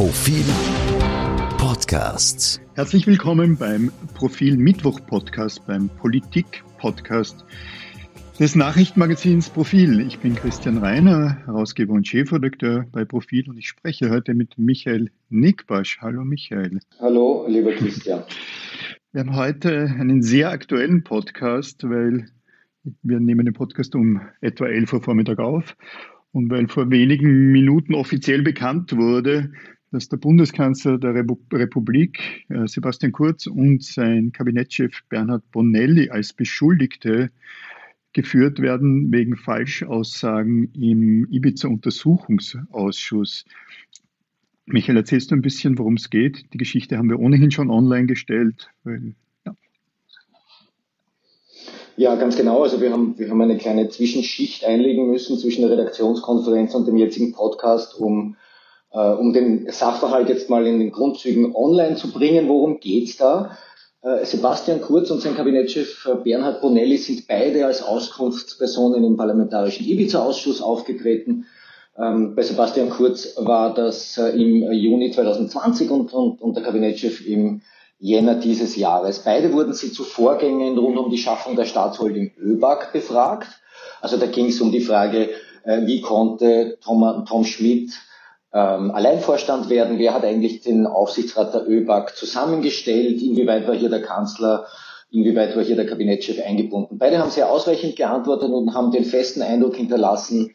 Profil Podcasts. Herzlich willkommen beim Profil Mittwoch Podcast, beim Politik Podcast des Nachrichtenmagazins Profil. Ich bin Christian Reiner, Herausgeber und Chefredakteur bei Profil und ich spreche heute mit Michael Nickbasch. Hallo Michael. Hallo, lieber Christian. Wir haben heute einen sehr aktuellen Podcast, weil wir nehmen den Podcast um etwa 11 Uhr Vormittag auf und weil vor wenigen Minuten offiziell bekannt wurde, dass der Bundeskanzler der Republik, äh, Sebastian Kurz, und sein Kabinettschef Bernhard Bonelli als Beschuldigte geführt werden wegen Falschaussagen im Ibiza-Untersuchungsausschuss. Michael, erzählst du ein bisschen, worum es geht? Die Geschichte haben wir ohnehin schon online gestellt. Weil, ja. ganz genau. Also wir haben, wir haben eine kleine Zwischenschicht einlegen müssen zwischen der Redaktionskonferenz und dem jetzigen Podcast, um um den Sachverhalt jetzt mal in den Grundzügen online zu bringen. Worum geht's da? Äh, Sebastian Kurz und sein Kabinettschef äh, Bernhard Bonelli sind beide als Auskunftspersonen im Parlamentarischen Ibiza-Ausschuss aufgetreten. Ähm, bei Sebastian Kurz war das im Juni 2020 und, und, und der Kabinettschef im Jänner dieses Jahres. Beide wurden sie zu Vorgängen rund um die Schaffung der Staatsholding ÖBAG befragt. Also da ging es um die Frage, wie konnte Tom, Tom Schmidt ähm, Alleinvorstand werden? Wer hat eigentlich den Aufsichtsrat der ÖBAG zusammengestellt? Inwieweit war hier der Kanzler? Inwieweit war hier der Kabinettschef eingebunden? Beide haben sehr ausreichend geantwortet und haben den festen Eindruck hinterlassen,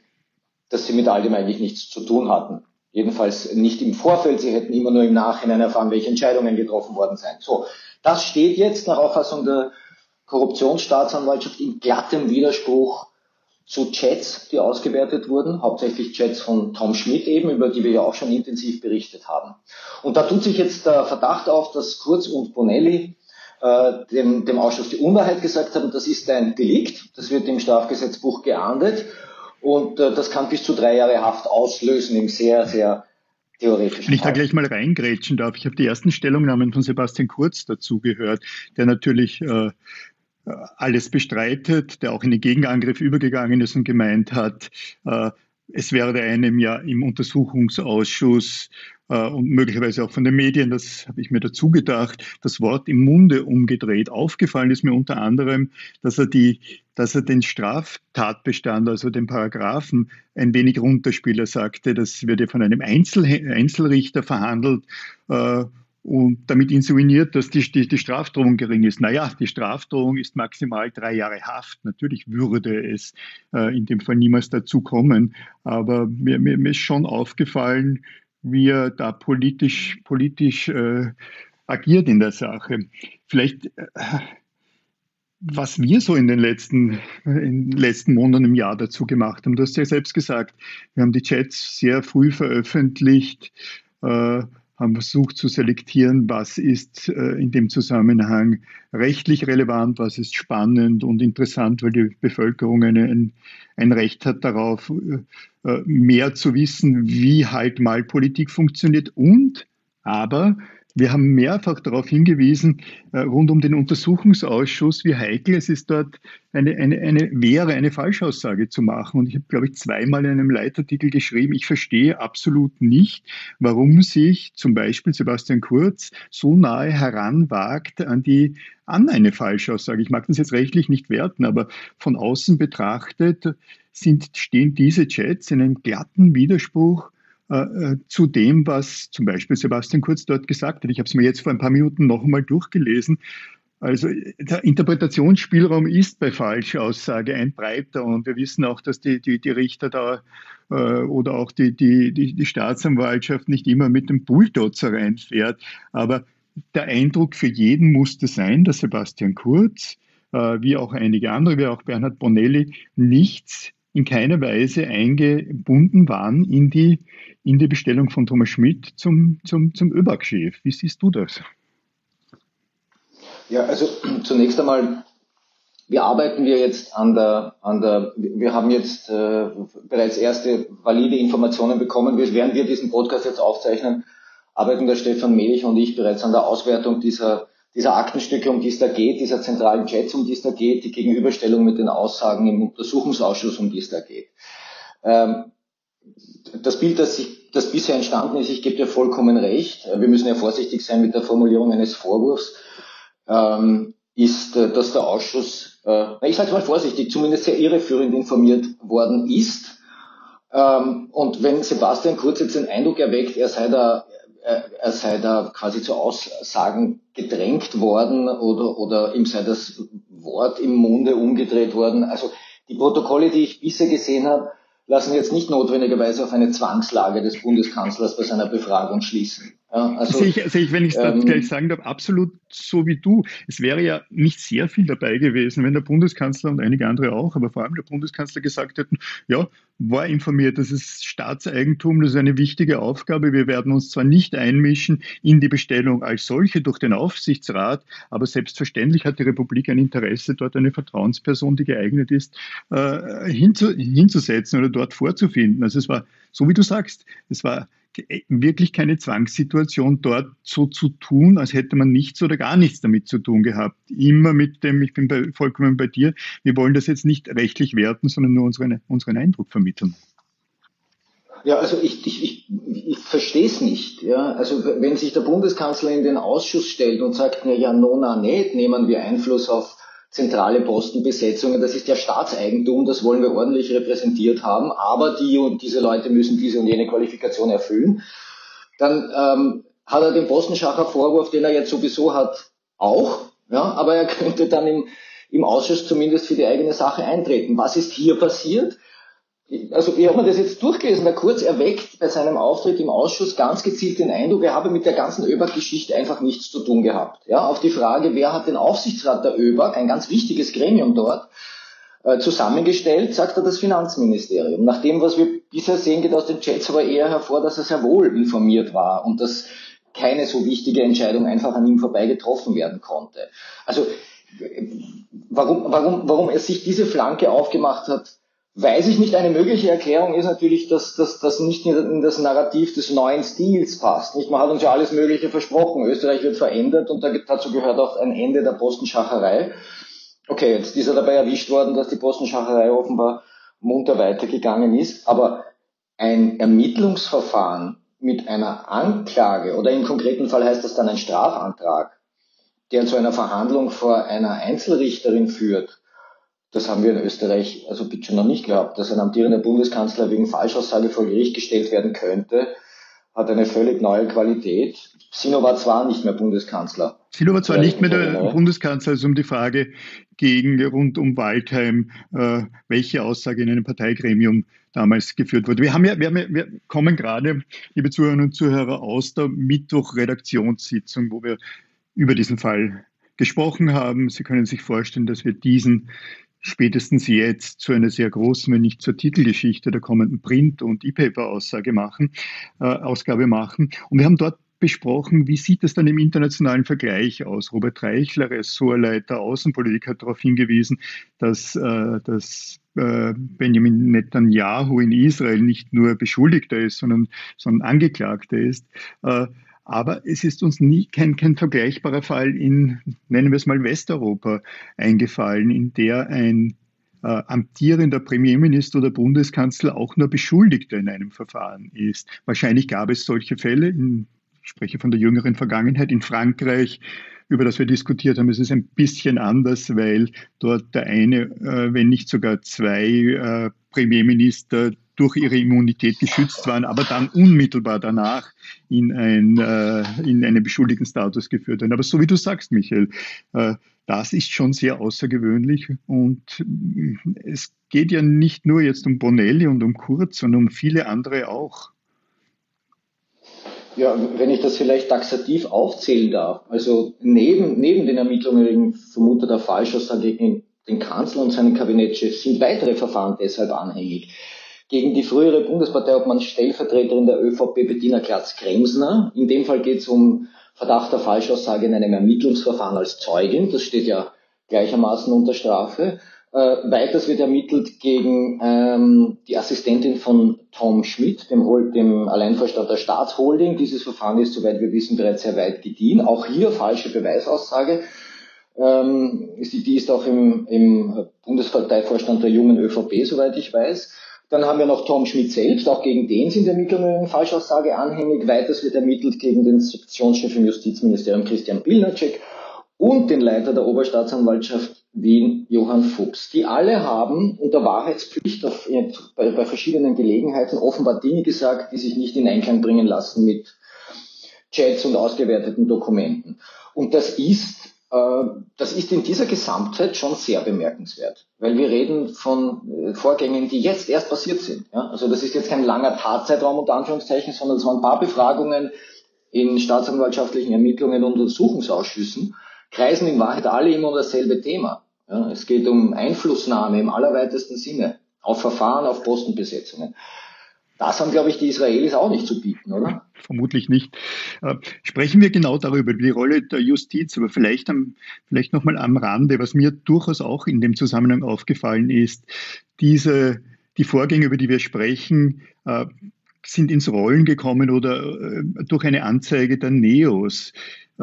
dass sie mit all dem eigentlich nichts zu tun hatten. Jedenfalls nicht im Vorfeld. Sie hätten immer nur im Nachhinein erfahren, welche Entscheidungen getroffen worden seien. So, das steht jetzt nach Auffassung der Korruptionsstaatsanwaltschaft in glattem Widerspruch zu Chats, die ausgewertet wurden, hauptsächlich Chats von Tom Schmidt eben, über die wir ja auch schon intensiv berichtet haben. Und da tut sich jetzt der Verdacht auf, dass Kurz und Bonelli äh, dem, dem Ausschuss die Unwahrheit gesagt haben, das ist ein Delikt, das wird im Strafgesetzbuch geahndet und äh, das kann bis zu drei Jahre Haft auslösen im sehr, sehr theoretischen Wenn ich da gleich mal reingrätschen darf, ich habe die ersten Stellungnahmen von Sebastian Kurz dazu gehört, der natürlich äh, alles bestreitet, der auch in den Gegenangriff übergegangen ist und gemeint hat, äh, es werde einem ja im Untersuchungsausschuss äh, und möglicherweise auch von den Medien, das habe ich mir dazu gedacht, das Wort im Munde umgedreht. Aufgefallen ist mir unter anderem, dass er, die, dass er den Straftatbestand, also den Paragraphen, ein wenig runterspielt. Er sagte, das wird ja von einem Einzel Einzelrichter verhandelt. Äh, und damit insinuiert, dass die, die, die Strafdrohung gering ist. Naja, die Strafdrohung ist maximal drei Jahre Haft. Natürlich würde es äh, in dem Fall niemals dazu kommen, aber mir, mir, mir ist schon aufgefallen, wie er da politisch, politisch äh, agiert in der Sache. Vielleicht, äh, was wir so in den letzten, in den letzten Monaten im Jahr dazu gemacht haben, du hast ja selbst gesagt, wir haben die Chats sehr früh veröffentlicht. Haben versucht zu selektieren, was ist äh, in dem Zusammenhang rechtlich relevant, was ist spannend und interessant, weil die Bevölkerung eine, ein, Recht hat darauf, äh, äh, mehr zu wissen, wie halt mal Politik funktioniert. Und aber wir haben mehrfach darauf hingewiesen, äh, rund um den Untersuchungsausschuss, wie heikel es ist, dort eine, eine, eine wäre, eine Falschaussage zu machen. Und ich habe, glaube ich, zweimal in einem Leitartikel geschrieben, ich verstehe absolut nicht, warum sich zum Beispiel Sebastian Kurz so nahe heranwagt an die an eine Falschaussage. Ich mag das jetzt rechtlich nicht werten, aber von außen betrachtet sind, stehen diese Chats in einem glatten Widerspruch äh, äh, zu dem, was zum Beispiel Sebastian Kurz dort gesagt hat. Ich habe es mir jetzt vor ein paar Minuten noch einmal durchgelesen. Also der Interpretationsspielraum ist bei Falschaussage ein breiter und wir wissen auch, dass die, die, die Richter da äh, oder auch die, die, die, die Staatsanwaltschaft nicht immer mit dem Bulldozer reinfährt. Aber der Eindruck für jeden musste sein, dass Sebastian Kurz, äh, wie auch einige andere, wie auch Bernhard Bonelli, nichts in keiner Weise eingebunden waren in die, in die Bestellung von Thomas Schmidt zum, zum, zum ÖBAG-Chef. Wie siehst du das? Ja, also zunächst einmal, wie arbeiten wir jetzt an der, an der wir haben jetzt äh, bereits erste valide Informationen bekommen, während wir diesen Podcast jetzt aufzeichnen, arbeiten der Stefan Melich und ich bereits an der Auswertung dieser dieser Aktenstücke, um die es da geht, dieser zentralen Chats, um die es da geht, die Gegenüberstellung mit den Aussagen im Untersuchungsausschuss, um die es da geht. Ähm, das Bild, das, ich, das bisher entstanden ist, ich gebe dir vollkommen recht. Wir müssen ja vorsichtig sein mit der Formulierung eines Vorwurfs. Ähm, ist, äh, dass der Ausschuss, äh, ich sage mal vorsichtig, zumindest sehr irreführend informiert worden ist. Ähm, und wenn Sebastian Kurz jetzt den Eindruck erweckt, er sei da, er, er sei da quasi zu Aussagen gedrängt worden oder, oder ihm sei das Wort im Munde umgedreht worden. Also die Protokolle, die ich bisher gesehen habe, lassen jetzt nicht notwendigerweise auf eine Zwangslage des Bundeskanzlers bei seiner Befragung schließen. Ja, also, sehe, ich, sehe ich, wenn ich es ähm, gleich sagen darf, absolut so wie du. Es wäre ja nicht sehr viel dabei gewesen, wenn der Bundeskanzler und einige andere auch, aber vor allem der Bundeskanzler gesagt hätten, ja, war informiert, das ist Staatseigentum, das ist eine wichtige Aufgabe. Wir werden uns zwar nicht einmischen in die Bestellung als solche durch den Aufsichtsrat, aber selbstverständlich hat die Republik ein Interesse, dort eine Vertrauensperson, die geeignet ist, äh, hinzu, hinzusetzen oder dort vorzufinden. Also es war, so wie du sagst, es war wirklich keine Zwangssituation, dort so zu tun, als hätte man nichts oder gar nichts damit zu tun gehabt. Immer mit dem, ich bin bei, vollkommen bei dir, wir wollen das jetzt nicht rechtlich werten, sondern nur unseren, unseren Eindruck vermitteln. Ja, also ich, ich, ich, ich verstehe es nicht. Ja? Also wenn sich der Bundeskanzler in den Ausschuss stellt und sagt, na ja, nona nicht, nehmen wir Einfluss auf zentrale Postenbesetzungen, das ist ja Staatseigentum, das wollen wir ordentlich repräsentiert haben, aber die und diese Leute müssen diese und jene Qualifikation erfüllen. Dann ähm, hat er den Postenschacher Vorwurf, den er jetzt sowieso hat, auch, ja, aber er könnte dann im, im Ausschuss zumindest für die eigene Sache eintreten. Was ist hier passiert? Also ich habe mir das jetzt durchgelesen, der Kurz erweckt bei seinem Auftritt im Ausschuss ganz gezielt den Eindruck, er habe mit der ganzen ÖBAG-Geschichte einfach nichts zu tun gehabt. Ja, auf die Frage, wer hat den Aufsichtsrat der ÖBAG, ein ganz wichtiges Gremium dort, äh, zusammengestellt, sagt er das Finanzministerium. Nach dem, was wir bisher sehen, geht aus den Chats aber eher hervor, dass er sehr wohl informiert war und dass keine so wichtige Entscheidung einfach an ihm vorbei getroffen werden konnte. Also warum, warum, warum er sich diese Flanke aufgemacht hat, Weiß ich nicht, eine mögliche Erklärung ist natürlich, dass das nicht in das Narrativ des neuen Stils passt. Nicht? Man hat uns ja alles Mögliche versprochen. Österreich wird verändert und dazu gehört auch ein Ende der Postenschacherei. Okay, jetzt ist er dabei erwischt worden, dass die Postenschacherei offenbar munter weitergegangen ist. Aber ein Ermittlungsverfahren mit einer Anklage oder im konkreten Fall heißt das dann ein Strafantrag, der zu einer Verhandlung vor einer Einzelrichterin führt, das haben wir in Österreich also bitte schon noch nicht gehabt, dass ein amtierender Bundeskanzler wegen Falschaussage vor Gericht gestellt werden könnte, hat eine völlig neue Qualität. Sino war zwar nicht mehr Bundeskanzler. Sino war zwar nicht mehr der ne? Bundeskanzler, es ist um die Frage gegen rund um Waldheim, äh, welche Aussage in einem Parteigremium damals geführt wurde. Wir haben ja, wir, haben ja, wir kommen gerade, liebe Zuhörerinnen und Zuhörer, aus der Mittwoch-Redaktionssitzung, wo wir über diesen Fall gesprochen haben. Sie können sich vorstellen, dass wir diesen spätestens jetzt zu einer sehr großen, wenn nicht zur Titelgeschichte der kommenden Print- und E-Paper-Aussage machen, äh, Ausgabe machen. Und wir haben dort besprochen, wie sieht es dann im internationalen Vergleich aus. Robert Reichler, Ressortleiter Außenpolitik, hat darauf hingewiesen, dass, äh, dass äh, Benjamin Netanyahu in Israel nicht nur Beschuldigter ist, sondern, sondern Angeklagter ist. Äh, aber es ist uns nie kein, kein vergleichbarer Fall in, nennen wir es mal, Westeuropa eingefallen, in der ein äh, amtierender Premierminister oder Bundeskanzler auch nur Beschuldigter in einem Verfahren ist. Wahrscheinlich gab es solche Fälle, in, ich spreche von der jüngeren Vergangenheit, in Frankreich, über das wir diskutiert haben, ist es ein bisschen anders, weil dort der eine, äh, wenn nicht sogar zwei äh, Premierminister durch ihre Immunität geschützt waren, aber dann unmittelbar danach in, ein, äh, in einen beschuldigten Status geführt werden. Aber so wie du sagst, Michael, äh, das ist schon sehr außergewöhnlich und äh, es geht ja nicht nur jetzt um Bonelli und um Kurz, sondern um viele andere auch. Ja, wenn ich das vielleicht taxativ aufzählen darf, also neben, neben den Ermittlungen wegen vermuteter Falschaussage gegen den Kanzler und seinen Kabinettschef sind weitere Verfahren deshalb anhängig gegen die frühere Bundesparteiobmann Stellvertreterin der ÖVP Bettina Klatz-Kremsner. In dem Fall geht es um Verdacht der Falschaussage in einem Ermittlungsverfahren als Zeugin. Das steht ja gleichermaßen unter Strafe. Äh, weiters wird ermittelt gegen ähm, die Assistentin von Tom Schmidt, dem, dem Alleinvorstand der Staatsholding. Dieses Verfahren ist, soweit wir wissen, bereits sehr weit gediehen. Auch hier falsche Beweisaussage. Ähm, die ist auch im, im Bundesparteivorstand der jungen ÖVP, soweit ich weiß. Dann haben wir noch Tom Schmidt selbst, auch gegen den sind Ermittlungen in Falschaussage anhängig. Weiters wird ermittelt gegen den Sektionschef im Justizministerium Christian Pilnacek und den Leiter der Oberstaatsanwaltschaft Wien, Johann Fuchs. Die alle haben unter Wahrheitspflicht auf, bei, bei verschiedenen Gelegenheiten offenbar Dinge gesagt, die sich nicht in Einklang bringen lassen mit Chats und ausgewerteten Dokumenten. Und das ist, äh, das ist in dieser Gesamtheit schon sehr bemerkenswert, weil wir reden von äh, Vorgängen, die jetzt erst passiert sind. Ja? Also das ist jetzt kein langer Tatzeitraum unter Anführungszeichen, sondern es waren ein paar Befragungen in staatsanwaltschaftlichen Ermittlungen und Untersuchungsausschüssen, kreisen in Wahrheit alle immer um dasselbe Thema. Ja? Es geht um Einflussnahme im allerweitesten Sinne auf Verfahren, auf Postenbesetzungen. Das haben, glaube ich, die Israelis auch nicht zu bieten, oder? Vermutlich nicht. Äh, sprechen wir genau darüber, über die Rolle der Justiz, aber vielleicht, vielleicht nochmal am Rande, was mir durchaus auch in dem Zusammenhang aufgefallen ist, diese, die Vorgänge, über die wir sprechen, äh, sind ins Rollen gekommen oder äh, durch eine Anzeige der Neos.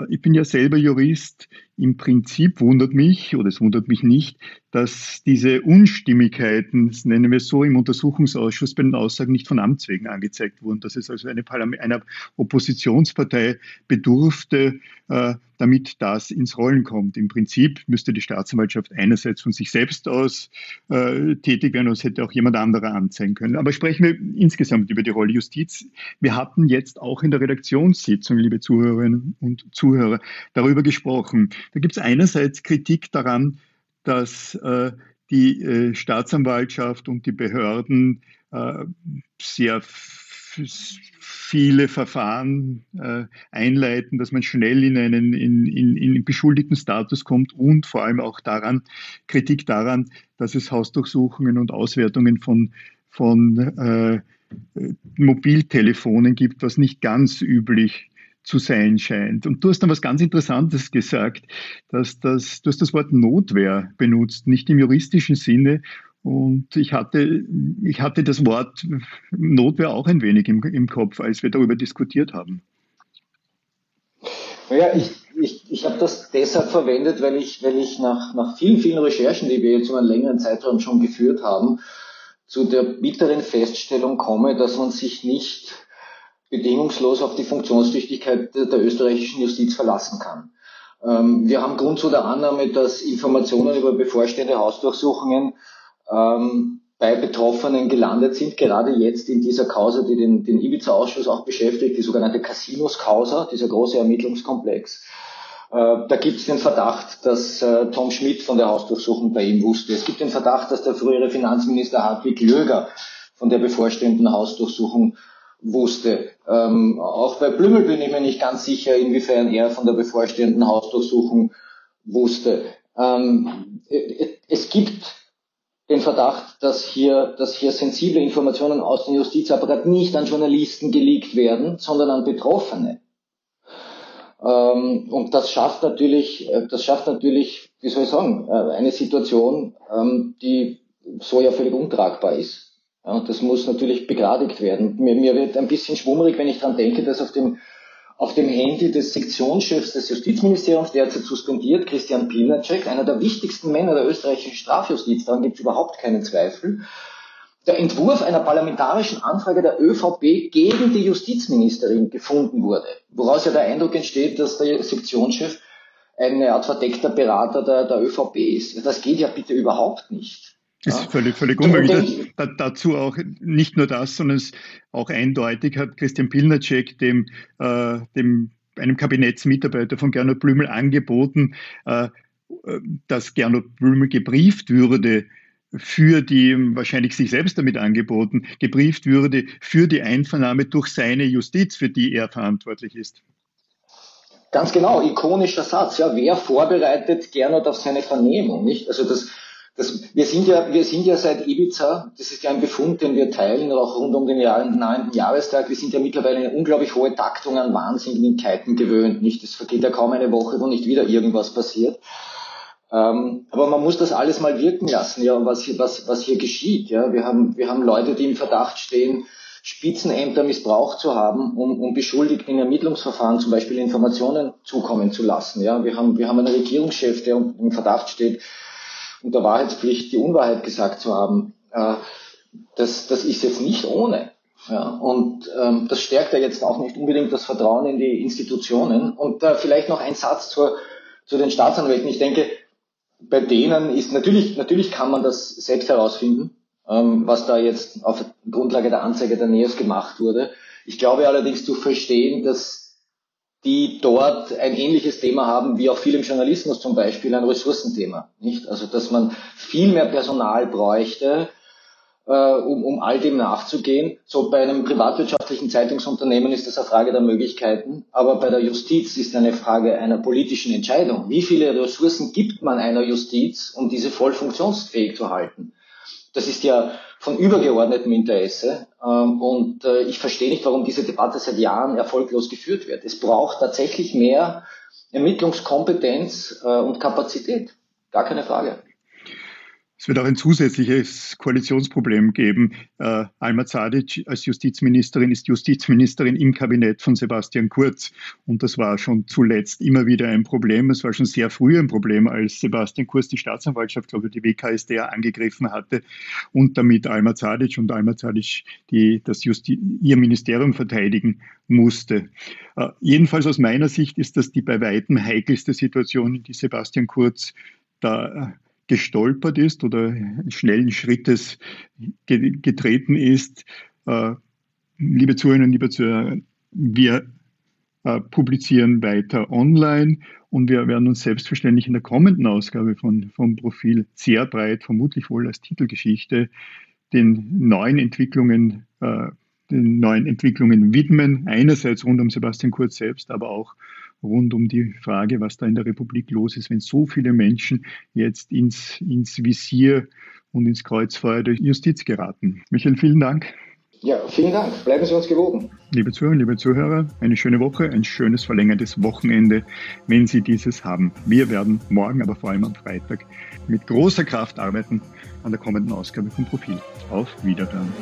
Ich bin ja selber Jurist. Im Prinzip wundert mich, oder es wundert mich nicht, dass diese Unstimmigkeiten, das nennen wir so, im Untersuchungsausschuss bei den Aussagen nicht von Amts wegen angezeigt wurden, dass es also eine einer Oppositionspartei bedurfte, äh, damit das ins Rollen kommt. Im Prinzip müsste die Staatsanwaltschaft einerseits von sich selbst aus äh, tätig werden, es hätte auch jemand anderer anzeigen können. Aber sprechen wir insgesamt über die Rolle Justiz. Wir hatten jetzt auch in der Redaktionssitzung, liebe Zuhörerinnen und Zuhörer, darüber gesprochen. Da gibt es einerseits Kritik daran, dass äh, die äh, Staatsanwaltschaft und die Behörden äh, sehr viele Verfahren äh, einleiten, dass man schnell in einen in, in, beschuldigten Status kommt und vor allem auch daran, Kritik daran, dass es Hausdurchsuchungen und Auswertungen von, von äh, Mobiltelefonen gibt, was nicht ganz üblich zu sein scheint. Und du hast dann was ganz Interessantes gesagt, dass das, du hast das Wort Notwehr benutzt, nicht im juristischen Sinne. Und ich hatte, ich hatte das Wort Notwehr auch ein wenig im, im Kopf, als wir darüber diskutiert haben. Naja, ich, ich, ich habe das deshalb verwendet, weil ich, weil ich nach, nach vielen, vielen Recherchen, die wir jetzt über einen längeren Zeitraum schon geführt haben, zu der bitteren Feststellung komme, dass man sich nicht bedingungslos auf die Funktionstüchtigkeit der, österreichischen Justiz verlassen kann. Ähm, wir haben Grund zu der Annahme, dass Informationen über bevorstehende Hausdurchsuchungen ähm, bei Betroffenen gelandet sind, gerade jetzt in dieser Causa, die den, den Ibiza-Ausschuss auch beschäftigt, die sogenannte Casinos-Causa, dieser große Ermittlungskomplex. Äh, da gibt es den Verdacht, dass äh, Tom Schmidt von der Hausdurchsuchung bei ihm wusste. Es gibt den Verdacht, dass der frühere Finanzminister Hartwig Löger von der bevorstehenden Hausdurchsuchung wusste. Ähm, auch bei Blümel bin ich mir nicht ganz sicher, inwiefern er von der bevorstehenden Hausdurchsuchung wusste. Ähm, es gibt den Verdacht, dass hier, dass hier sensible Informationen aus dem Justizapparat nicht an Journalisten geleakt werden, sondern an Betroffene. Ähm, und das schafft natürlich, äh, das schafft natürlich, wie soll ich sagen, äh, eine Situation, ähm, die so ja völlig untragbar ist. Ja, das muss natürlich begradigt werden. Mir, mir wird ein bisschen schwummerig, wenn ich daran denke, dass auf dem, auf dem Handy des Sektionschefs des Justizministeriums, derzeit suspendiert, Christian Pilnacek, einer der wichtigsten Männer der österreichischen Strafjustiz, daran gibt es überhaupt keinen Zweifel, der Entwurf einer parlamentarischen Anfrage der ÖVP gegen die Justizministerin gefunden wurde, woraus ja der Eindruck entsteht, dass der Sektionschef eine Art verdeckter Berater der, der ÖVP ist. Das geht ja bitte überhaupt nicht. Das ist völlig, völlig unmöglich. Da, dazu auch nicht nur das, sondern es auch eindeutig hat Christian Pilnacek dem, äh, dem einem Kabinettsmitarbeiter von Gernot Blümel angeboten, äh, dass Gernot Blümel gebrieft würde für die, wahrscheinlich sich selbst damit angeboten, gebrieft würde für die Einvernahme durch seine Justiz, für die er verantwortlich ist. Ganz genau, ikonischer Satz. Ja, wer vorbereitet Gernot auf seine Vernehmung? Nicht? Also das, das, wir, sind ja, wir sind ja seit Ibiza, das ist ja ein Befund, den wir teilen, auch rund um den Jahr, 9. Jahrestag, wir sind ja mittlerweile eine unglaublich hohe Taktung an Wahnsinnigkeiten gewöhnt. Nicht? Es vergeht ja kaum eine Woche, wo nicht wieder irgendwas passiert. Ähm, aber man muss das alles mal wirken lassen, ja, was hier, was, was hier geschieht. Ja. Wir, haben, wir haben Leute, die im Verdacht stehen, Spitzenämter missbraucht zu haben, um, um Beschuldigten in Ermittlungsverfahren zum Beispiel Informationen zukommen zu lassen. Ja. Wir, haben, wir haben einen Regierungschef, der im Verdacht steht, unter Wahrheitspflicht die Unwahrheit gesagt zu haben. Äh, das, das ist jetzt nicht ohne. Ja, und ähm, das stärkt ja jetzt auch nicht unbedingt das Vertrauen in die Institutionen. Und äh, vielleicht noch ein Satz zur, zu den Staatsanwälten. Ich denke, bei denen ist natürlich, natürlich kann man das selbst herausfinden, ähm, was da jetzt auf Grundlage der Anzeige der NEOS gemacht wurde. Ich glaube allerdings zu verstehen, dass die dort ein ähnliches Thema haben, wie auch viel im Journalismus zum Beispiel, ein Ressourcenthema. Nicht? Also, dass man viel mehr Personal bräuchte, äh, um, um all dem nachzugehen. So bei einem privatwirtschaftlichen Zeitungsunternehmen ist das eine Frage der Möglichkeiten, aber bei der Justiz ist eine Frage einer politischen Entscheidung. Wie viele Ressourcen gibt man einer Justiz, um diese voll funktionsfähig zu halten? Das ist ja von übergeordnetem Interesse. Ähm, und äh, ich verstehe nicht, warum diese Debatte seit Jahren erfolglos geführt wird. Es braucht tatsächlich mehr Ermittlungskompetenz äh, und Kapazität. Gar keine Frage. Es wird auch ein zusätzliches Koalitionsproblem geben. Äh, Alma Zadic als Justizministerin ist Justizministerin im Kabinett von Sebastian Kurz. Und das war schon zuletzt immer wieder ein Problem. Es war schon sehr früh ein Problem, als Sebastian Kurz die Staatsanwaltschaft, glaube ich, die WKSDR angegriffen hatte und damit Alma Zadic und Alma Zadic die, das Justi ihr Ministerium verteidigen musste. Äh, jedenfalls aus meiner Sicht ist das die bei weitem heikelste Situation, die Sebastian Kurz da gestolpert ist oder schnellen Schrittes getreten ist. Äh, liebe Zuhörerinnen, liebe Zuhörer, wir äh, publizieren weiter online und wir werden uns selbstverständlich in der kommenden Ausgabe von, vom Profil sehr breit, vermutlich wohl als Titelgeschichte, den neuen Entwicklungen, äh, den neuen Entwicklungen widmen. Einerseits rund um Sebastian Kurz selbst, aber auch rund um die Frage, was da in der Republik los ist, wenn so viele Menschen jetzt ins, ins Visier und ins Kreuzfeuer der Justiz geraten. Michael, vielen Dank. Ja, vielen Dank. Bleiben Sie uns gewogen. Liebe Zuhörer, liebe Zuhörer, eine schöne Woche, ein schönes verlängertes Wochenende, wenn Sie dieses haben. Wir werden morgen, aber vor allem am Freitag, mit großer Kraft arbeiten an der kommenden Ausgabe vom Profil. Auf Wiederhören.